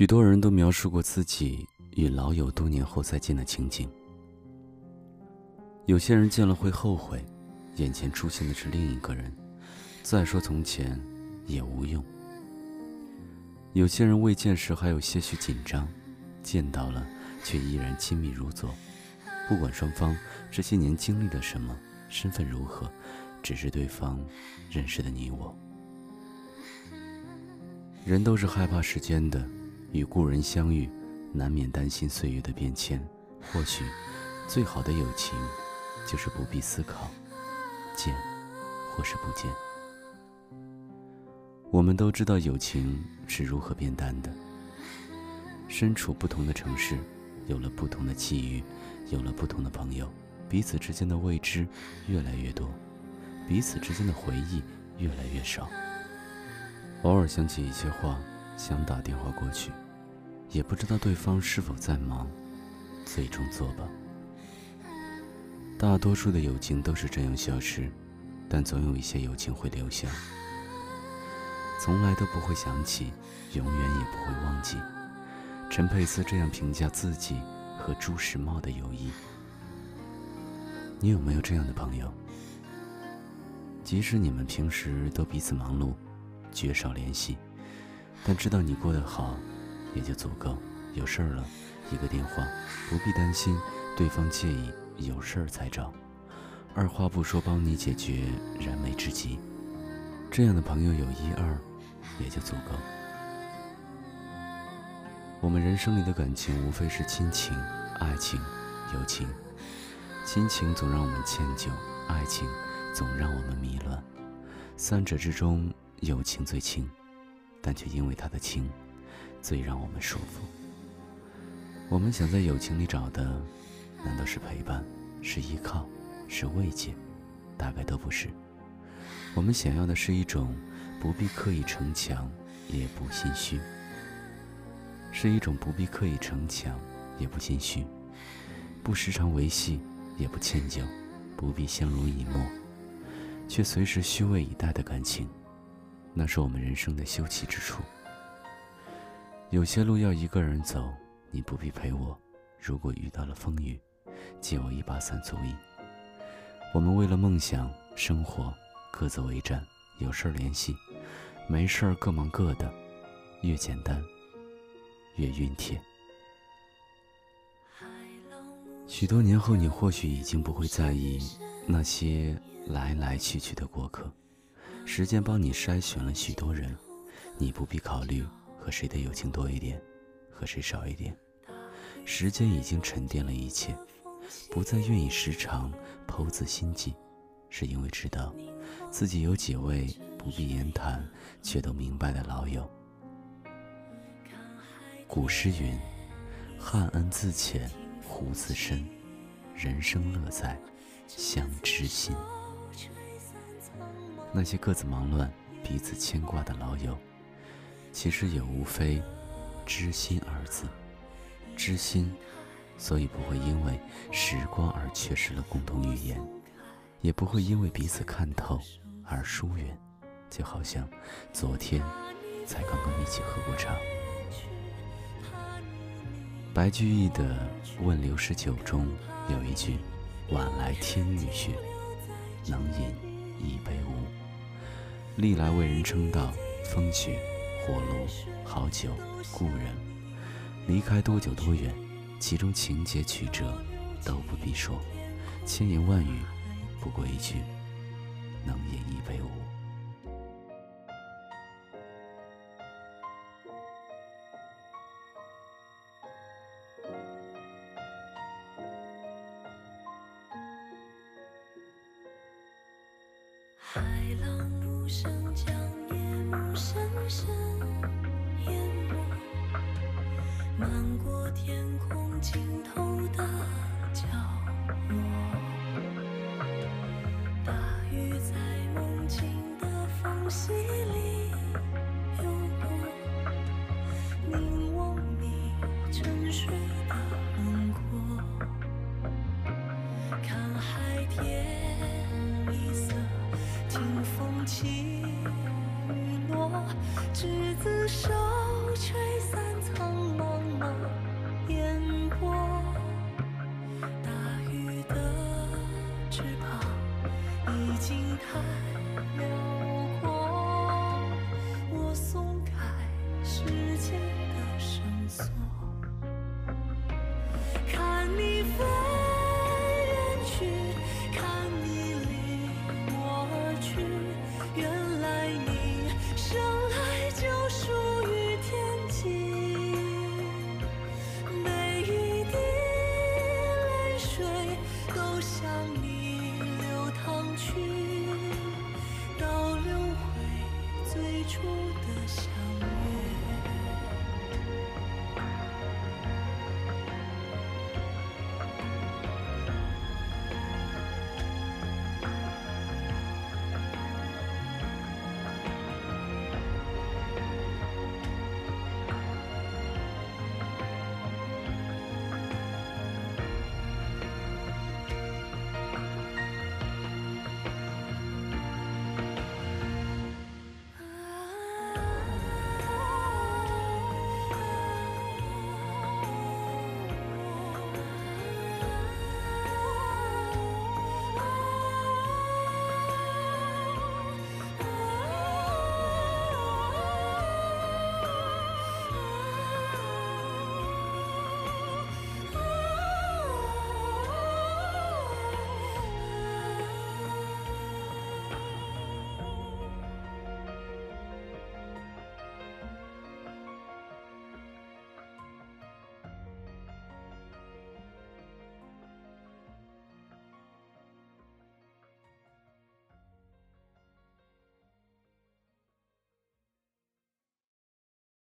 许多人都描述过自己与老友多年后再见的情景。有些人见了会后悔，眼前出现的是另一个人，再说从前也无用。有些人未见时还有些许紧张，见到了却依然亲密如昨。不管双方这些年经历了什么，身份如何，只是对方认识的你我。人都是害怕时间的。与故人相遇，难免担心岁月的变迁。或许，最好的友情，就是不必思考，见，或是不见。我们都知道友情是如何变淡的。身处不同的城市，有了不同的际遇，有了不同的朋友，彼此之间的未知越来越多，彼此之间的回忆越来越少。偶尔想起一些话。想打电话过去，也不知道对方是否在忙，最终作罢。大多数的友情都是这样消失，但总有一些友情会留下，从来都不会想起，永远也不会忘记。陈佩斯这样评价自己和朱时茂的友谊。你有没有这样的朋友？即使你们平时都彼此忙碌，绝少联系。但知道你过得好，也就足够。有事儿了，一个电话，不必担心对方介意，有事儿才找，二话不说帮你解决燃眉之急。这样的朋友有一二，也就足够。我们人生里的感情，无非是亲情、爱情、友情。亲情总让我们迁就，爱情总让我们迷乱。三者之中，友情最轻。但却因为他的情，最让我们舒服。我们想在友情里找的，难道是陪伴，是依靠，是慰藉？大概都不是。我们想要的是一种不必刻意逞强，也不心虚；是一种不必刻意逞强，也不心虚，不时常维系，也不迁就，不必相濡以沫，却随时虚位以待的感情。那是我们人生的休憩之处。有些路要一个人走，你不必陪我。如果遇到了风雨，借我一把伞足矣。我们为了梦想、生活，各自为战，有事儿联系，没事儿各忙各的，越简单，越熨帖。许多年后，你或许已经不会在意那些来来去去的过客。时间帮你筛选了许多人，你不必考虑和谁的友情多一点，和谁少一点。时间已经沉淀了一切，不再愿意时常剖自心迹，是因为知道自己有几位不必言谈却都明白的老友。古诗云：“汉恩自浅，胡自深，人生乐在相知心。”那些各自忙乱、彼此牵挂的老友，其实也无非“知心”二字。知心，所以不会因为时光而缺失了共同语言，也不会因为彼此看透而疏远。就好像昨天才刚刚一起喝过茶。白居易的《问刘十九》中有一句：“晚来天欲雪，能饮一杯无。”历来为人称道，风雪、火炉、好酒、故人，离开多久多远，其中情节曲折都不必说，千言万语不过一句：能饮一杯无。海浪声，将夜幕深深淹没，漫过天空尽头的角。